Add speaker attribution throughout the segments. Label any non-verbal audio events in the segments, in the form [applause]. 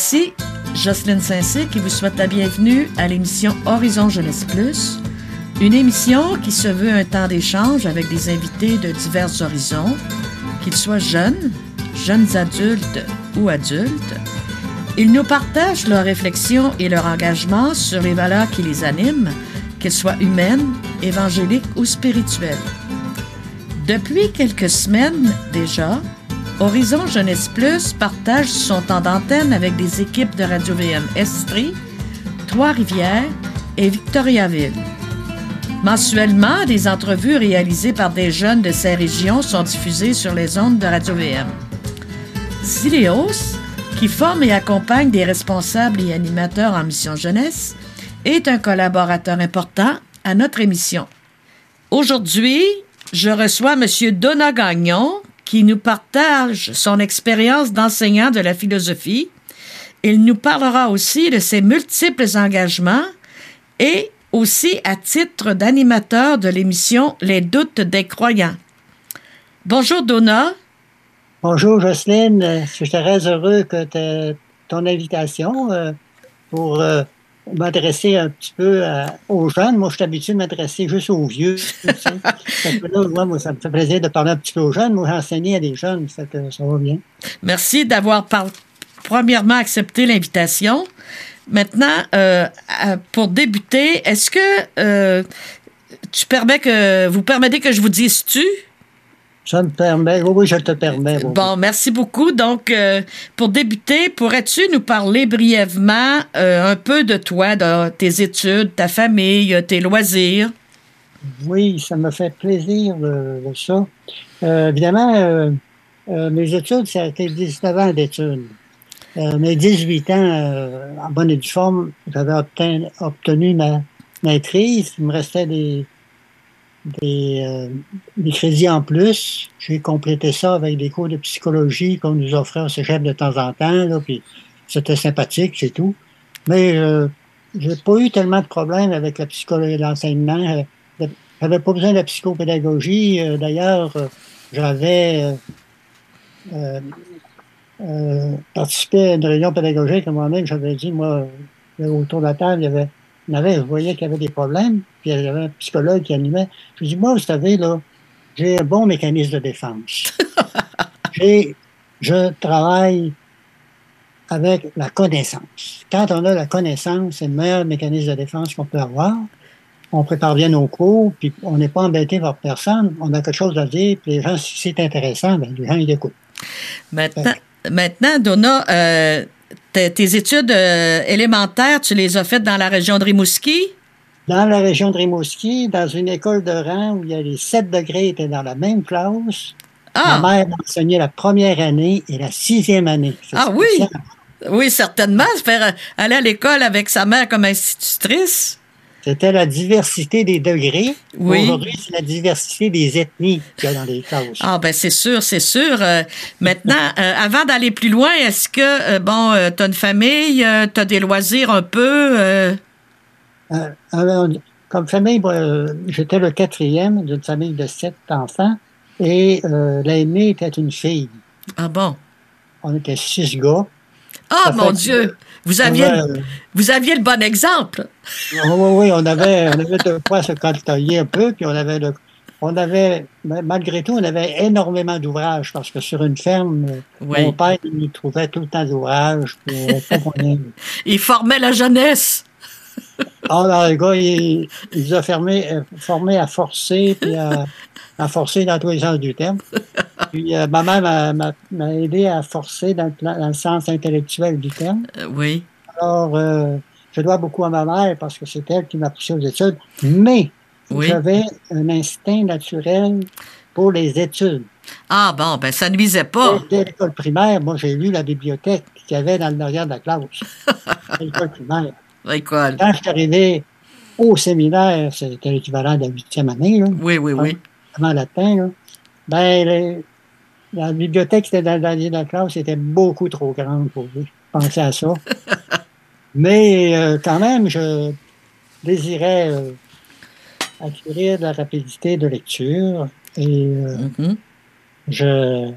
Speaker 1: Ici, Jocelyne Saint-Cyr qui vous souhaite la bienvenue à l'émission Horizon Jeunesse Plus, une émission qui se veut un temps d'échange avec des invités de divers horizons, qu'ils soient jeunes, jeunes adultes ou adultes. Ils nous partagent leurs réflexions et leur engagement sur les valeurs qui les animent, qu'elles soient humaines, évangéliques ou spirituelles. Depuis quelques semaines déjà, Horizon Jeunesse Plus partage son temps d'antenne avec des équipes de Radio-VM Estrie, Trois-Rivières et Victoriaville. Mensuellement, des entrevues réalisées par des jeunes de ces régions sont diffusées sur les ondes de Radio-VM. Zileos, qui forme et accompagne des responsables et animateurs en mission jeunesse, est un collaborateur important à notre émission. Aujourd'hui, je reçois M. Donna Gagnon, qui nous partage son expérience d'enseignant de la philosophie. Il nous parlera aussi de ses multiples engagements et aussi à titre d'animateur de l'émission Les doutes des croyants. Bonjour Donna.
Speaker 2: Bonjour Jocelyne, je suis très heureux que ton invitation euh, euh, m'adresser un petit peu aux jeunes. Moi, je suis habitué de m'adresser juste aux vieux. [laughs] moi, ça me fait plaisir de parler un petit peu aux jeunes. Moi, j'ai enseigné à des jeunes, ça, ça va bien.
Speaker 1: Merci d'avoir premièrement accepté l'invitation. Maintenant, euh, pour débuter, est-ce que euh, tu permets que vous permettez que je vous dise tu?
Speaker 2: Ça me permet. Oui, je te permets.
Speaker 1: Bon, merci beaucoup. Donc, euh, pour débuter, pourrais-tu nous parler brièvement euh, un peu de toi, de tes études, ta famille, tes loisirs?
Speaker 2: Oui, ça me fait plaisir de, ça. Euh, évidemment, mes études, ça a été 19 ans d'études. mes 18 ans, en bonne et due forme, j'avais obtenu, obtenu ma maîtrise. Il me restait des des, euh, des, crédits en plus. J'ai complété ça avec des cours de psychologie qu'on nous offrait au cégep de temps en temps, là, puis c'était sympathique, c'est tout. Mais euh, j'ai pas eu tellement de problèmes avec la psychologie et l'enseignement. Euh, j'avais pas besoin de la psychopédagogie. Euh, d'ailleurs, j'avais participé à une réunion pédagogique moi-même. J'avais dit, moi, autour de la table, il y avait avait, je voyais qu'il y avait des problèmes, puis il y avait un psychologue qui animait. Je lui dis, moi, vous savez, là, j'ai un bon mécanisme de défense. [laughs] je travaille avec la connaissance. Quand on a la connaissance, c'est le meilleur mécanisme de défense qu'on peut avoir. On prépare bien nos cours, puis on n'est pas embêté par personne. On a quelque chose à dire, puis les gens, si c'est intéressant, ben, les gens, ils écoutent.
Speaker 1: Maintenant, maintenant Donna, euh, tes études euh, élémentaires, tu les as faites dans la région de Rimouski?
Speaker 2: Dans la région de Rimouski, dans une école de rang où il y a les 7 degrés étaient dans la même classe. Ah. Ma mère enseignait la première année et la sixième année.
Speaker 1: Ah oui? Oui, certainement. Faire aller à l'école avec sa mère comme institutrice.
Speaker 2: C'était la diversité des degrés. Oui. Aujourd'hui, c'est la diversité des ethnies qu'il y a dans les classes.
Speaker 1: Ah ben c'est sûr, c'est sûr. Euh, maintenant, [laughs] euh, avant d'aller plus loin, est-ce que euh, bon, tu as une famille, tu as des loisirs un peu
Speaker 2: Comme famille, j'étais le quatrième d'une famille de sept enfants et l'aînée était une fille.
Speaker 1: Ah bon
Speaker 2: On était six gars.
Speaker 1: Ah mon Dieu vous aviez, vous aviez le bon exemple.
Speaker 2: Oui, oui, oui, on avait, on avait de quoi se cantoyer un peu, puis on avait, le, on avait, malgré tout, on avait énormément d'ouvrages, parce que sur une ferme, mon père, il trouvait tout le temps d'ouvrages. [laughs]
Speaker 1: il formait la jeunesse.
Speaker 2: Ah, non, le gars, il, il nous a fermé, euh, formé à forcer, puis à, à, forcer dans tous les sens du terme. Puis euh, ma mère m'a aidé à forcer dans le, dans le, sens intellectuel du terme.
Speaker 1: Euh, oui.
Speaker 2: Alors, je dois beaucoup à ma mère parce que c'est elle qui m'a poussé aux études, mais j'avais un instinct naturel pour les études.
Speaker 1: Ah bon, ben ça ne visait pas.
Speaker 2: Dès l'école primaire, moi j'ai lu la bibliothèque qu'il y avait dans le derrière de la classe. [laughs] l'école primaire.
Speaker 1: Quand
Speaker 2: je suis arrivé au séminaire, c'était l'équivalent de la huitième année. Là,
Speaker 1: oui, oui, oui.
Speaker 2: Avant latin, là, ben, la bibliothèque qui était dans le dernier de la classe était beaucoup trop grande pour penser à ça. [laughs] Mais euh, quand même, je désirais euh, acquérir de la rapidité de lecture et euh, mm-hmm. je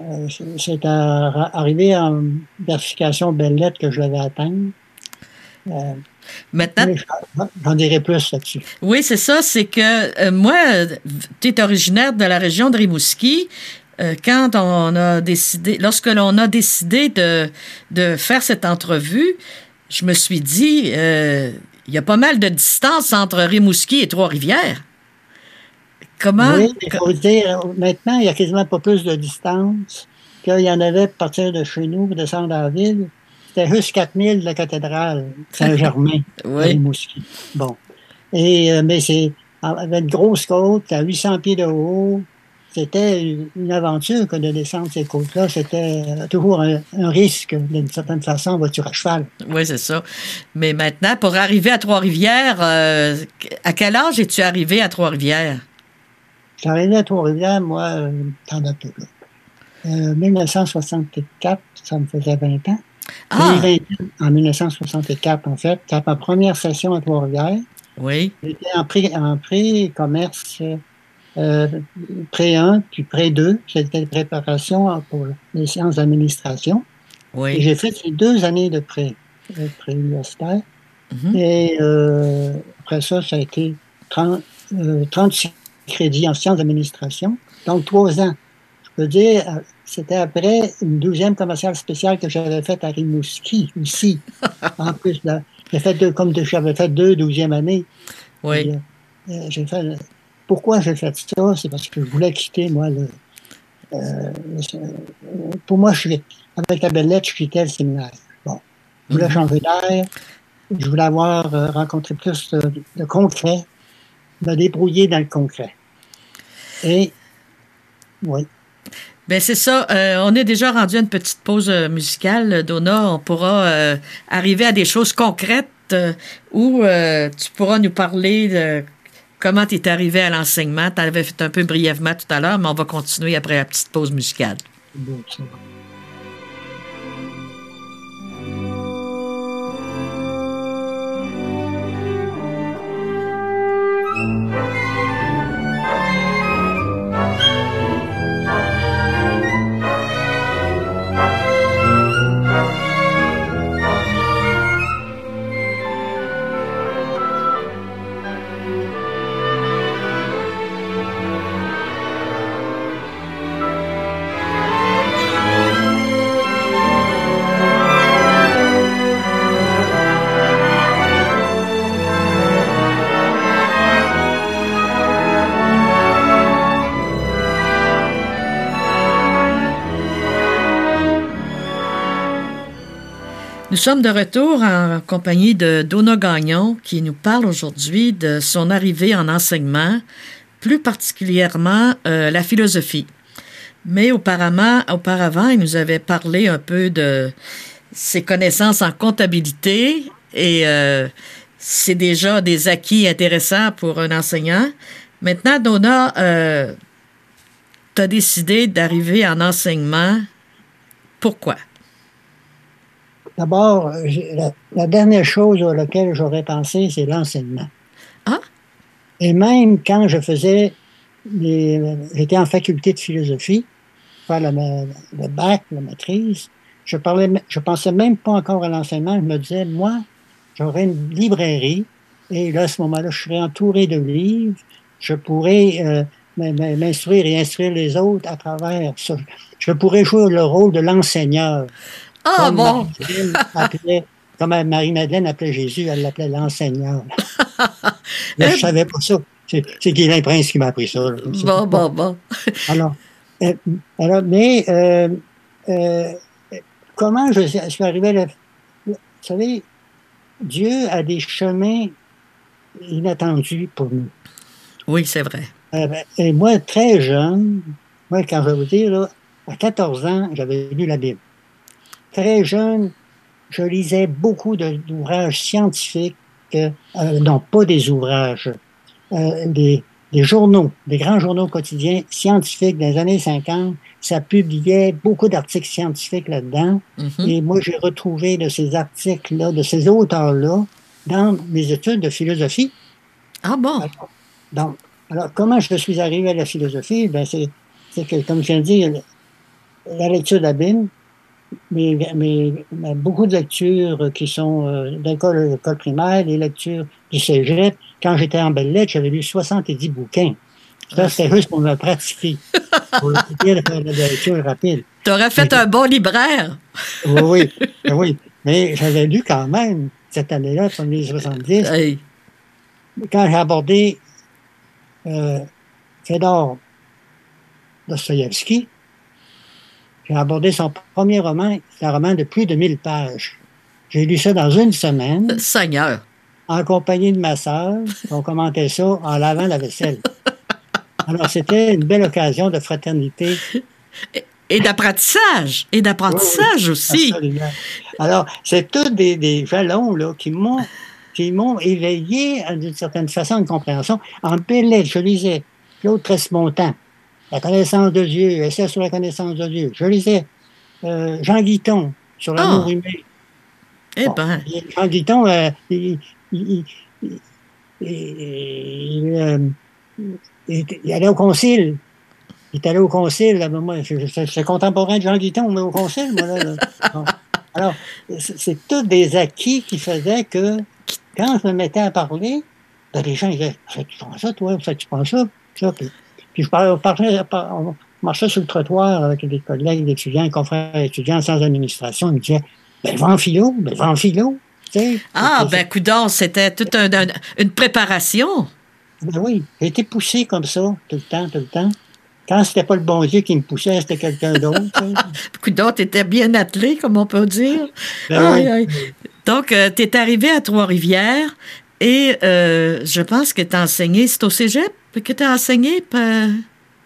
Speaker 2: Euh, c'est arrivé en versification belle lettre que je l'avais atteint.
Speaker 1: Euh, Maintenant.
Speaker 2: J'en dirai plus là-dessus.
Speaker 1: Oui, c'est ça. C'est que euh, moi, tu es originaire de la région de Rimouski. Quand on a décidé, lorsque l'on a décidé de, de, faire cette entrevue, je me suis dit, il y a pas mal de distance entre Rimouski et Trois-Rivières.
Speaker 2: Comment? Oui, il faut dire, maintenant, il n'y a quasiment pas plus de distance qu'il y en avait à partir de chez nous pour descendre la ville. C'était juste 4000 de la cathédrale Saint-Germain, [laughs] oui. Rimouski. Bon. Et, euh, mais c'est, avec une grosse côte, à 800 pieds de haut, c'était une aventure que de descendre ces côtes-là. C'était euh, toujours un, risque, d'une certaine façon, voiture à cheval.
Speaker 1: Oui, c'est ça. Mais maintenant, pour arriver à Trois-Rivières, euh, à quel âge es-tu arrivé à Trois-Rivières?
Speaker 2: Arrivé à Trois-Rivières, moi, euh, peu. Euh, 1964, ça me faisait 20 ans. Ah! en 1964, en fait. C'était ma première session à Trois-Rivières.
Speaker 1: Oui.
Speaker 2: J'étais en pré-commerce euh, pré 1 puis pré 2. C'était préparation pour les sciences d'administration.
Speaker 1: Oui.
Speaker 2: j'ai fait ces deux années de pré, euh, universitaire. Mhm. Et euh, après ça, ça a été 30, 36 crédits en sciences d'administration. Donc, trois ans. Je peux dire, c'était après une douzième commerciale spéciale que j'avais faite à Rimouski, ici. [laughs] en plus, j'ai fait deux, comme j'avais fait deux douzièmes années.
Speaker 1: Oui.
Speaker 2: j'ai fait pourquoi j'ai fait ça? C'est parce que je voulais quitter, moi, le, euh, pour moi, je, avec la belle lettre, je quittais le séminaire. Bon. Je voulais mhm. changer d'air. Je voulais avoir euh, rencontré plus de, concret, me débrouiller dans le concret. Et, oui.
Speaker 1: Ben c'est ça. Euh, on est déjà rendu à une petite pause musicale, Donna. On pourra arriver à des choses concrètes où tu pourras nous parler de comment tu es arrivé à l'enseignement? Tu avais fait un peu brièvement tout à l'heure, mais on va continuer après la petite pause musicale. Nous sommes de retour en compagnie de Donna Gagnon qui nous parle aujourd'hui de son arrivée en enseignement, plus particulièrement euh, la philosophie. Mais auparavant, auparavant, il nous avait parlé un peu de ses connaissances en comptabilité et euh, c'est déjà des acquis intéressants pour un enseignant. Maintenant, Donna, euh, tu as décidé d'arriver en enseignement. Pourquoi?
Speaker 2: D'abord, la, dernière chose à laquelle j'aurais pensé, c'est l'enseignement.
Speaker 1: Ah?
Speaker 2: Et même quand je faisais, j'étais en faculté de philosophie, faire le, bac, la maîtrise, je parlais, je pensais même pas encore à l'enseignement. Je me disais, moi, j'aurais une librairie et là, à ce moment-là, je serais entouré de livres. Je pourrais euh, m'instruire et instruire les autres à travers ça. Je pourrais jouer le rôle de l'enseigneur.
Speaker 1: Ah bon!
Speaker 2: comme Marie-Madeleine appelait Jésus, elle l'appelait l'enseignant. [laughs] Mais je savais pas ça. C'est Guilain Prince qui m'a appris ça.
Speaker 1: Bon, bon, bon. [laughs]
Speaker 2: alors, euh, alors, mais euh, euh, comment je, suis arrivé là? Vous savez, Dieu a des chemins inattendus pour nous.
Speaker 1: Oui, c'est vrai.
Speaker 2: et moi, très jeune, moi, quand je vais vous dire, là, à 14 ans, j'avais lu la Bible très jeune, je lisais beaucoup d'ouvrages scientifiques, euh, non pas des ouvrages, euh, des, journaux, des grands journaux quotidiens scientifiques des années 50. Ça publiait beaucoup d'articles scientifiques là-dedans. Mm-hmm. Et moi, j'ai retrouvé de ces articles-là, de ces auteurs-là, dans mes études de philosophie.
Speaker 1: Ah bon?
Speaker 2: donc, alors, comment je suis arrivé à la philosophie? Ben, c'est que, comme je viens de dire, la lecture d'abîme, mais, mais, beaucoup de lectures qui sont euh, d'école primaire, les lectures du cégep. Quand j'étais en belle lettre, j'avais lu 70 bouquins. Ça, c'était juste pour me pratiquer, [laughs] pour le de faire de la lecture rapide.
Speaker 1: Tu aurais fait un bon libraire.
Speaker 2: oui, oui, oui. Mais j'avais lu quand même cette année-là, en 1970. Quand j'ai abordé euh, Fedor Dostoevsky, j'ai abordé son premier roman, c'est un roman de plus de 1000 pages. J'ai lu ça dans une semaine.
Speaker 1: Seigneur.
Speaker 2: En compagnie de ma sœur. On commentait ça en lavant la vaisselle. Alors, c'était une belle occasion de fraternité.
Speaker 1: Et d'apprentissage. Et d'apprentissage aussi.
Speaker 2: Absolument. Alors, c'est tous des, jalons là, qui m'ont qui m'ont éveillé d'une certaine façon une compréhension. En belle je lisais Claude Tresmontant, La connaissance de Dieu, Essai sur la connaissance de Dieu. Je lisais euh, Jean Guiton sur l'amour oh. humain.
Speaker 1: Eh ben.
Speaker 2: Jean Guiton, euh, il, il, allait au concile. Il est allé au concile. Là, moi, je, suis contemporain de Jean Guiton, mais au concile, moi. Là, [laughs] Alors, c'est tous des acquis qui faisaient que quand je me mettais à parler, ben, les gens disaient Tu penses ça, toi? Tu penses ça, ça puis, je parlais, on marchait sur le trottoir avec des collègues, des étudiants, des confrères étudiants sans administration. Ils me disaient Ben, va en philo, ben, va en philo.
Speaker 1: ah, ben, coudon, c'était toute une préparation.
Speaker 2: Ben oui, j'ai été poussé comme ça, tout le temps, tout le temps. Quand c'était pas le bon Dieu qui me poussait, c'était quelqu'un d'autre. [laughs]
Speaker 1: Coudon, t'étais bien attelé, comme on peut dire.
Speaker 2: Ben
Speaker 1: Donc, euh, tu es arrivé à Trois-Rivières et euh, je pense que tu as enseigné, c'est au cégep? Que tu as enseigné?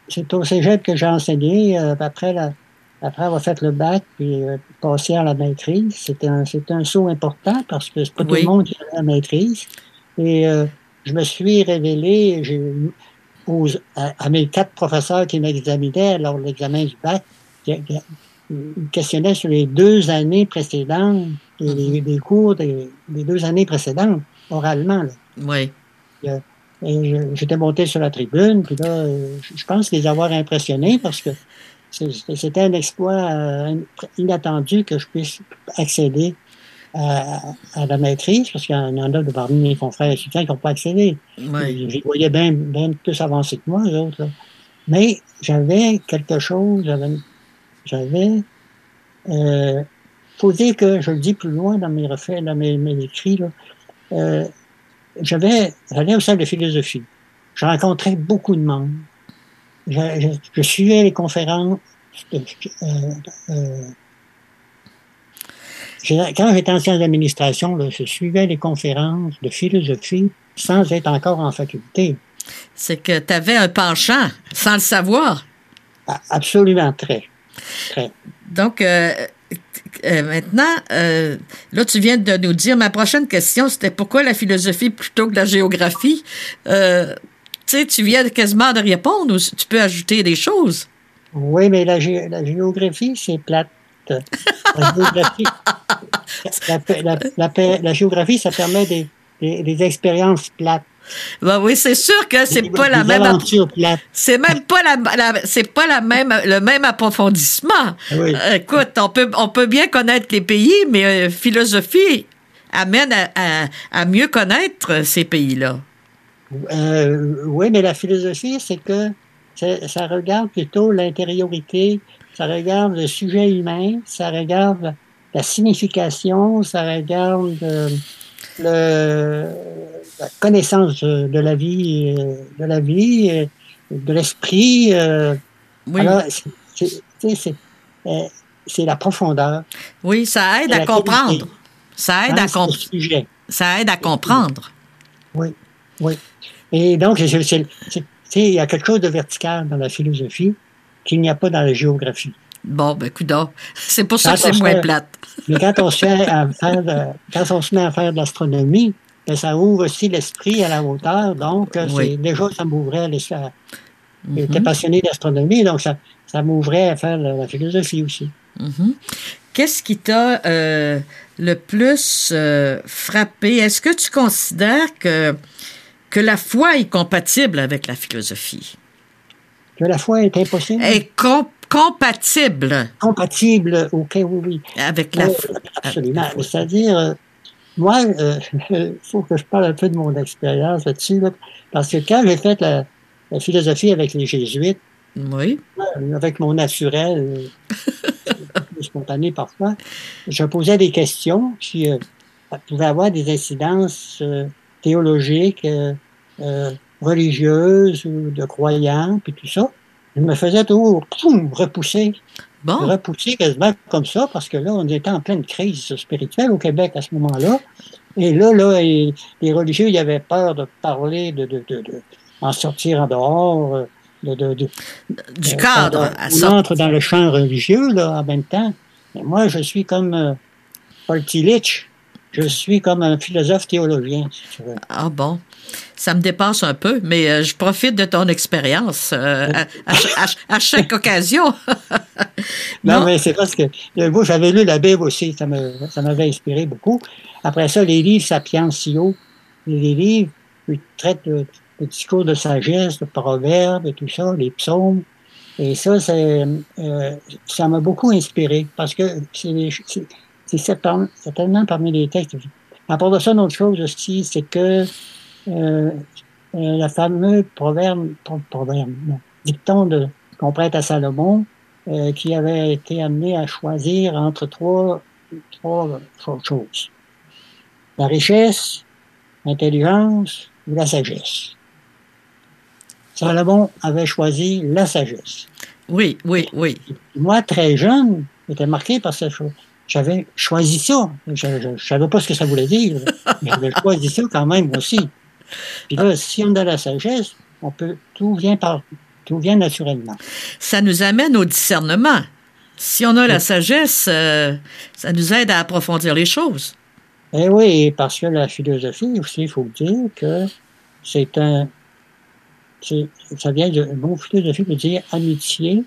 Speaker 2: C'est au cégep que j'ai enseigné euh, après, la, après avoir fait le bac puis passé à la maîtrise. C'était un, un saut important parce que c'est pas tout le monde qui a la maîtrise. Et je me suis révélé à, mes quatre professeurs qui m'examinaient lors de l'examen du bac, qui, questionnaient sur les deux années précédentes, les, mm-hmm. cours des, deux années précédentes, oralement.
Speaker 1: Oui.
Speaker 2: J'étais monté sur la tribune, puis là, je pense les avoir impressionnés parce que c'était un exploit euh, inattendu que je puisse accéder à, la maîtrise, parce qu'il y en a de parmi mes confrères étudiants qui n'ont pas accédé.
Speaker 1: Ouais.
Speaker 2: Je voyais bien, plus avancés que moi, eux autres. Mais j'avais quelque chose, j'avais. Euh, faut dire que je le dis plus loin dans mes refaits, dans mes, écrits, là, euh, j'avais, j'allais au centre de philosophie. Je rencontrais beaucoup de monde. Je, suivais les conférences. Euh, euh quand j'étais en sciences d'administration, je suivais les conférences de philosophie sans être encore en faculté.
Speaker 1: C'est que tu avais un penchant, sans le savoir.
Speaker 2: Absolument, très. très.
Speaker 1: Donc, euh, euh, maintenant, euh, là, tu viens de nous dire, ma prochaine question, c'était pourquoi la philosophie plutôt que la géographie? tu sais, tu viens quasiment de répondre ou tu peux ajouter des choses?
Speaker 2: Oui, mais la géographie, c'est plate. [laughs] La géographie, ça permet des, des, expériences plates.
Speaker 1: Ben oui, c'est sûr que c'est pas la même C'est même pas la, c'est pas la même le même approfondissement. Ah euh, écoute, on peut on peut bien connaître les pays, mais euh, philosophie amène à, à, mieux connaître ces pays-là.
Speaker 2: Euh, oui, mais la philosophie, c'est que ça regarde plutôt l'intériorité, ça regarde le sujet humain, ça regarde la signification, ça regarde euh, le, la connaissance de la vie, euh, de la vie, euh, de l'esprit.
Speaker 1: oui.
Speaker 2: c'est la profondeur.
Speaker 1: Oui, ça aide à comprendre. Ça aide à comprendre. Ça aide à comprendre.
Speaker 2: Oui, oui. Et donc, il y a quelque chose de vertical dans la philosophie qu'il n'y a pas dans la géographie.
Speaker 1: Bon, ben, coudons. [laughs] C'est pour ça que c'est moins plate.
Speaker 2: mais quand on, se met à [laughs] faire de, quand on se met à faire de l'astronomie, ben, ça ouvre aussi l'esprit à la hauteur. Donc, euh, déjà, ça m'ouvrait à J'étais mhm. passionné d'astronomie, donc ça, ça m'ouvrait à faire la, philosophie aussi.
Speaker 1: Mhm. Qu'est-ce qui t'a euh, le plus euh, frappé? Est-ce que tu considères que, que la foi est compatible avec la philosophie?
Speaker 2: que la foi est impossible?
Speaker 1: Est compatible.
Speaker 2: Compatible, ok, oui, oui.
Speaker 1: Avec la.
Speaker 2: Euh, absolument. C'est-à-dire, euh, moi, il [laughs] faut que je parle un peu de mon expérience là-dessus, parce que quand j'ai fait la, la, philosophie avec les jésuites,
Speaker 1: oui.
Speaker 2: avec mon naturel, [laughs] spontané parfois, je posais des questions qui pouvaient avoir des incidences théologiques, religieuses ou de croyants, puis tout ça. Je me faisais tout repousser.
Speaker 1: Bon.
Speaker 2: Repousser quasiment comme ça, parce que là, on était en pleine crise spirituelle au Québec à ce moment-là. Et là, là, les religieux, ils avaient peur de parler, de, de, de, de en sortir en dehors, de,
Speaker 1: du cadre.
Speaker 2: on entre dans le champ religieux, là, en même temps. Mais moi, je suis comme euh, Paul Tillich. Je suis comme un philosophe théologien, si tu veux.
Speaker 1: Ah bon? Ça me dépasse un peu, mais euh, je profite de ton expérience euh, à, à, à, chaque occasion. [laughs]
Speaker 2: non, non, mais c'est parce que moi, j'avais lu la Bible aussi, ça m'avait inspiré beaucoup. Après ça, les livres Sapientio, les livres qui traitent de, discours de sagesse, de proverbes et tout ça, les psaumes. Et ça, c'est, euh, ça m'a beaucoup inspiré parce que c'est certainement parmi les textes. À part de ça, une autre chose aussi, c'est que euh, euh, la fameuse proverbe, proverbe non, dicton de, qu'on prête à Salomon, euh, qui avait été amené à choisir entre trois, trois choses. La richesse, l'intelligence ou la sagesse. Salomon avait choisi la sagesse.
Speaker 1: Oui, oui, oui.
Speaker 2: Moi, très jeune, j'étais marqué par cette chose. J'avais choisi ça. Je ne savais pas ce que ça voulait dire, [laughs] mais j'avais choisi ça quand même aussi. Puis là, si on a la sagesse, on peut, tout vient par, tout vient naturellement.
Speaker 1: Ça nous amène au discernement. Si on a la sagesse, euh, ça nous aide à approfondir les choses.
Speaker 2: Eh oui, parce que la philosophie aussi, il faut dire que c'est un, ça vient de, mot philosophie veut dire amitié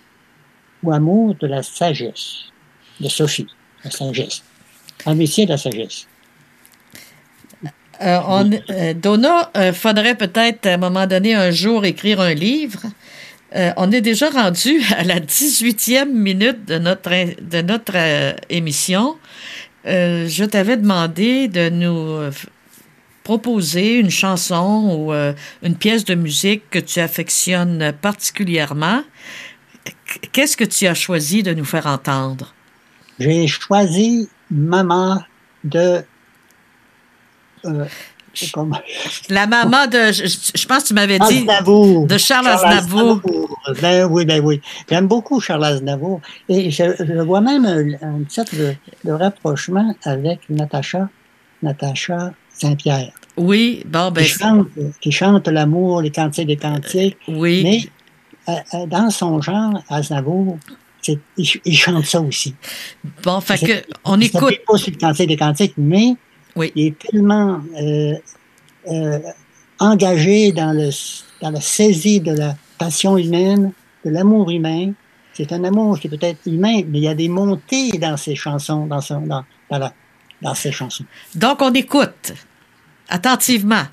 Speaker 2: ou amour de la sagesse, de Sophie, la sagesse. Amitié de la sagesse.
Speaker 1: Euh, euh, Donna, euh, faudrait peut-être à un moment donné un jour écrire un livre. Euh, on est déjà rendu [laughs] à la 18e minute de notre, de notre émission. Je t'avais demandé de nous proposer une chanson ou une pièce de musique que tu affectionnes particulièrement. Qu'est-ce que tu as choisi de nous faire entendre?
Speaker 2: J'ai choisi Maman de euh, comme...
Speaker 1: La maman de, je, je pense que tu m'avais dit,
Speaker 2: Aznavour.
Speaker 1: de Charles, Charles Aznavour. Aznavour.
Speaker 2: Ben oui, ben oui. J'aime beaucoup Charles Aznavour. Et je, je vois même un, sorte de, de, rapprochement avec Natacha, Natacha Saint-Pierre.
Speaker 1: Oui, bon, ben.
Speaker 2: Qui chante, qui chante l'amour, les cantiques des cantiques.
Speaker 1: oui.
Speaker 2: Mais euh, dans son genre, Aznavour, il, il, chante ça aussi.
Speaker 1: Bon, fait que, on écoute.
Speaker 2: pas sur le cantique des cantiques, mais
Speaker 1: oui.
Speaker 2: Il est tellement euh, euh, engagé dans, le, dans la saisie de la passion humaine, de l'amour humain. C'est un amour qui peut être humain, mais il y a des montées dans ses chansons, dans, son, dans, dans, la, dans ses chansons.
Speaker 1: Donc, on écoute attentivement.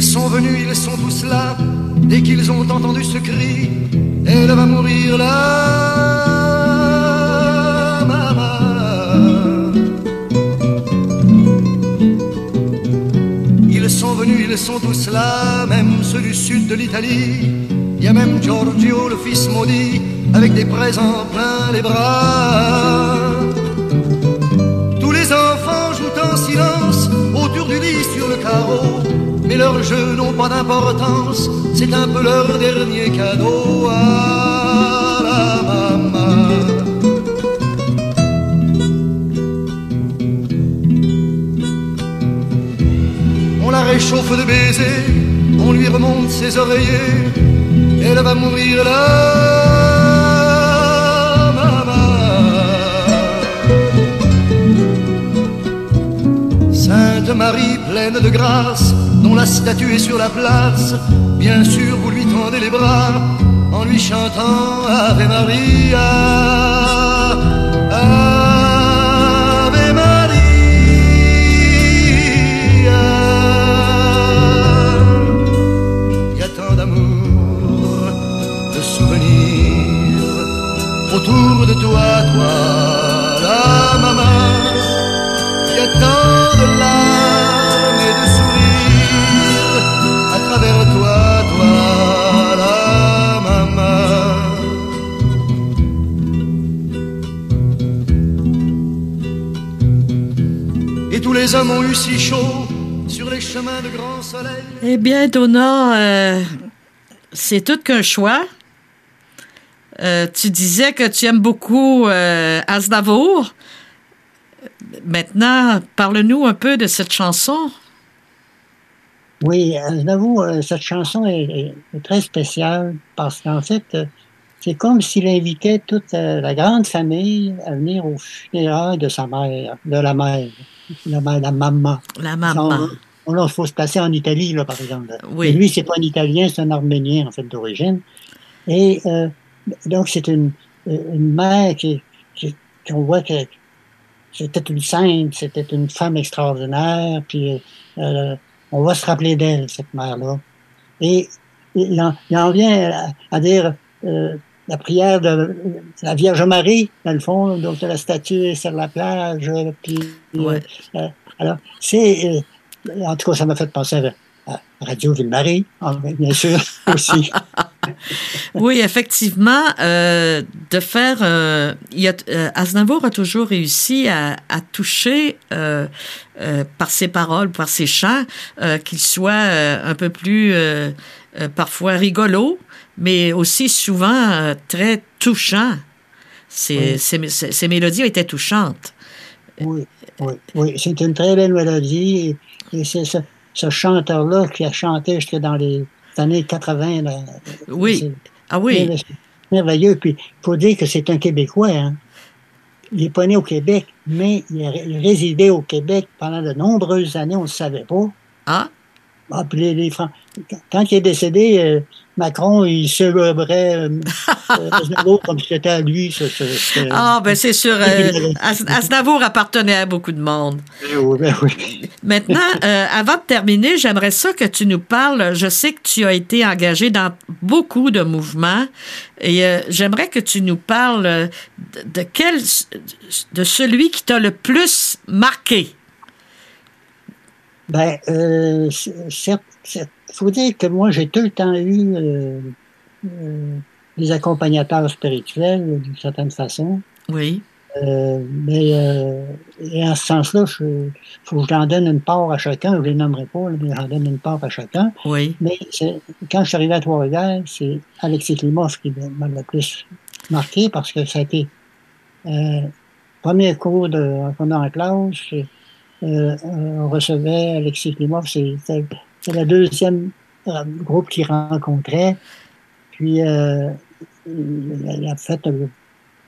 Speaker 3: Ils sont venus, ils sont tous là Dès qu'ils ont entendu ce cri, elle va mourir là. Ils sont venus, ils sont tous là, même ceux du sud de l'Italie. Il y a même Giorgio, le fils maudit, avec des présents plein les bras. Tous les enfants jouent en silence autour du lit sur le carreau leurs jeux n'ont pas d'importance, c'est un peu leur dernier cadeau à la maman. On la réchauffe de baisers, on lui remonte ses oreillers, elle va mourir là. Marie pleine de grâce, dont la statue est sur la place. Bien sûr, vous lui tendez les bras en lui chantant Ave Maria. Ave Maria. Il y a tant d'amour, de souvenirs autour de toi, toi. Hommes ont eu si chaud sur les chemins de grand soleil.
Speaker 1: Eh bien, Donna, euh, c'est tout qu'un choix. Euh, tu disais que tu aimes beaucoup euh, Aznavour. Maintenant, parle-nous un peu de cette chanson.
Speaker 2: Oui, Aznavour, euh, cette chanson est, est- est très spéciale parce qu'en fait, euh, c'est comme s'il invitait toute euh, la grande famille à venir au funérailles de sa mère, de la mère, la mère, la maman.
Speaker 1: La maman.
Speaker 2: On, là, il faut se passer en Italie, là, par exemple.
Speaker 1: Oui.
Speaker 2: Et lui, c'est pas un Italien, c'est un Arménien, en fait, d'origine. Et euh, donc, c'est une, une mère qui, qui, qu'on voit que c'était une sainte, c'était une femme extraordinaire, puis euh, on va se rappeler d'elle, cette mère-là. Et il en, il en vient à, à dire euh, la prière de la Vierge Marie, dans le fond, donc de la statue est sur la plage, euh, puis
Speaker 1: Ouais.
Speaker 2: euh, alors, c'est euh, en tout cas, ça m'a fait penser à Radio Ville-Marie, en- bien sûr, [laughs] aussi.
Speaker 1: Oui, effectivement, euh, de faire. euh, il y a, euh, Aznavour a toujours réussi à, à toucher euh, par ses paroles, par ses chants, qu'il soit un peu plus parfois rigolo, mais aussi souvent très touchant. Ses,
Speaker 2: Oui.
Speaker 1: ses- ses- ses mélodies étaient touchantes.
Speaker 2: Oui, oui, oui. C'est une très belle mélodie. Et, et c'est ce, ce chanteur-là qui a chanté jusque dans les années 80. Là.
Speaker 1: Oui. Ah oui,
Speaker 2: c'est merveilleux. Puis, il faut dire que c'est un Québécois. Hein. Il est pas né au Québec, mais il a il résidait au Québec pendant de nombreuses années. On ne le savait pas.
Speaker 1: ah,
Speaker 2: Les, quand il est décédé, euh, Macron, il célébrait euh, [laughs] euh, Aznavour comme si c'était à lui. ce- ce- ce-
Speaker 1: ah ben c'est sûr, euh, Az- Aznavour appartenait à beaucoup de monde.
Speaker 2: Oui, ben oui.
Speaker 1: Maintenant, euh, avant de terminer, j'aimerais ça que tu nous parles. Je sais que tu as été engagé dans beaucoup de mouvements et j'aimerais que tu nous parles de quel, de celui qui t'a le plus marqué.
Speaker 2: Ben, euh, certes, certes, faut dire que moi, j'ai tout le temps eu euh, euh, des accompagnateurs spirituels, d'une certaine façon.
Speaker 1: Oui.
Speaker 2: Euh, mais euh, et en ce sens-là, il faut que j'en donne une part à chacun. Je ne les nommerai pas, mais j'en donne une part à chacun.
Speaker 1: Oui.
Speaker 2: Mais c'est- quand je suis arrivé à Trois-Rivières, c'est Alexis Klimov qui m'a le plus marqué parce que ça a été euh, premier cours de qu'on a en classe. Euh, on recevait Alexis Klimov, c'est le deuxième euh, groupe qu'il rencontrait. Puis euh, il, a- il a fait euh,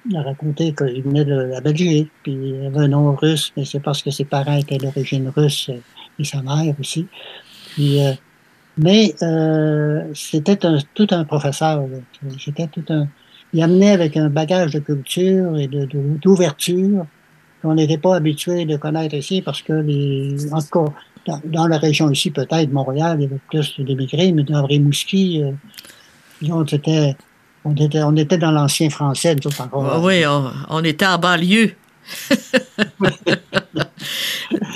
Speaker 2: il a raconté qu'il venait de la Belgique, puis il avait un nom russe, mais c'est parce que ses parents étaient d'origine russe et sa mère aussi. Puis, euh, mais euh, c'était un, tout un professeur. C'était tout un. Il amenait avec un bagage de culture et d'ouverture qu'on n'était pas habitué de connaître ici parce que les, en tout cas, dans, dans la région ici, peut-être Montréal, il y avait plus d'émigrés, mais dans Rimouski, euh, on était, on était dans l'ancien français, nous autres, encore.
Speaker 1: Oui, on, on était en banlieue. [laughs]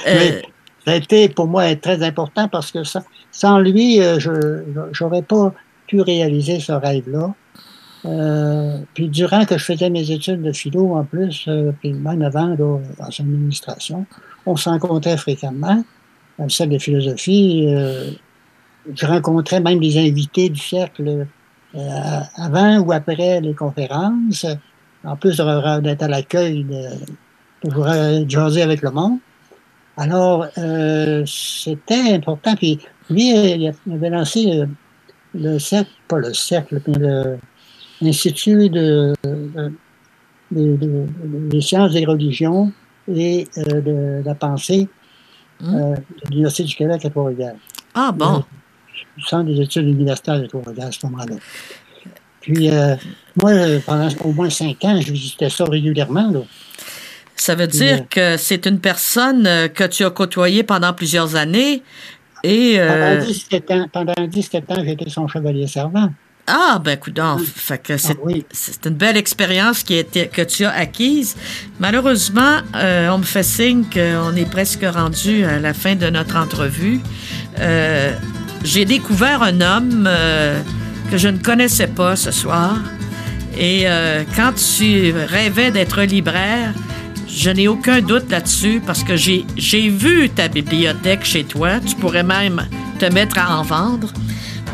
Speaker 2: Mais ça a été pour moi très important parce que ça, sans lui, euh, je n'aurais pas pu réaliser ce rêve-là. Euh, puis durant que je faisais mes études de philo en plus, euh, puis même avant là, dans son administration, on se rencontrait fréquemment dans le cercle de philosophie. euh, je rencontrais même des invités du cercle euh, avant ou après les conférences, en plus d'être à l'accueil, de, jaser avec le monde. Alors, c'était important. Puis lui, il avait lancé le cercle, pas le cercle, mais le l'Institut de, de- de- de- des sciences des religions et euh, de, la pensée
Speaker 1: Hmm.
Speaker 2: euh, de l'Université du Québec à Trois-Rivières.
Speaker 1: ah bon.
Speaker 2: Du Centre des études universitaires de Trois-Rivières à ce moment-là. Puis, euh, moi, euh, pendant au moins cinq ans, je visitais ça régulièrement. Là.
Speaker 1: Ça veut dire que c'est une personne euh, que tu as côtoyée pendant plusieurs années et euh,
Speaker 2: Pendant 17 ans, pendant 17 ans, j'étais son chevalier servant.
Speaker 1: Ah ben coudonc, fait que c'est
Speaker 2: Ah oui.
Speaker 1: c'est une belle expérience qui été, que tu as acquise. Malheureusement, euh, on me fait signe qu'on est presque rendu à la fin de notre entrevue. Euh, J'ai découvert un homme euh, que je ne connaissais pas ce soir. Et euh, quand tu rêvais d'être libraire, je n'ai aucun doute là-dessus parce que j'ai, j'ai vu ta bibliothèque chez toi. Tu pourrais même te mettre à en vendre.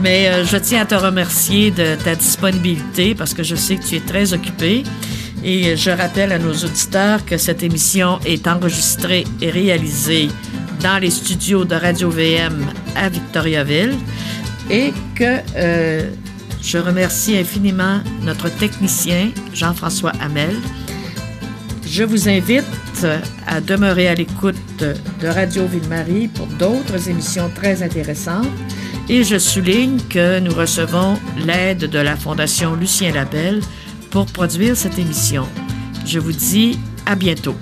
Speaker 1: Mais euh, je tiens à te remercier de ta disponibilité parce que je sais que tu es très occupé. Et je rappelle à nos auditeurs que cette émission est enregistrée et réalisée dans les studios de Radio VM à Victoriaville et que euh, je remercie infiniment notre technicien Jean-François Hamel. Je vous invite à demeurer à l'écoute de Radio Ville-Marie pour d'autres émissions très intéressantes. Et je souligne que nous recevons l'aide de la Fondation Lucien Labelle pour produire cette émission. Je vous dis à bientôt.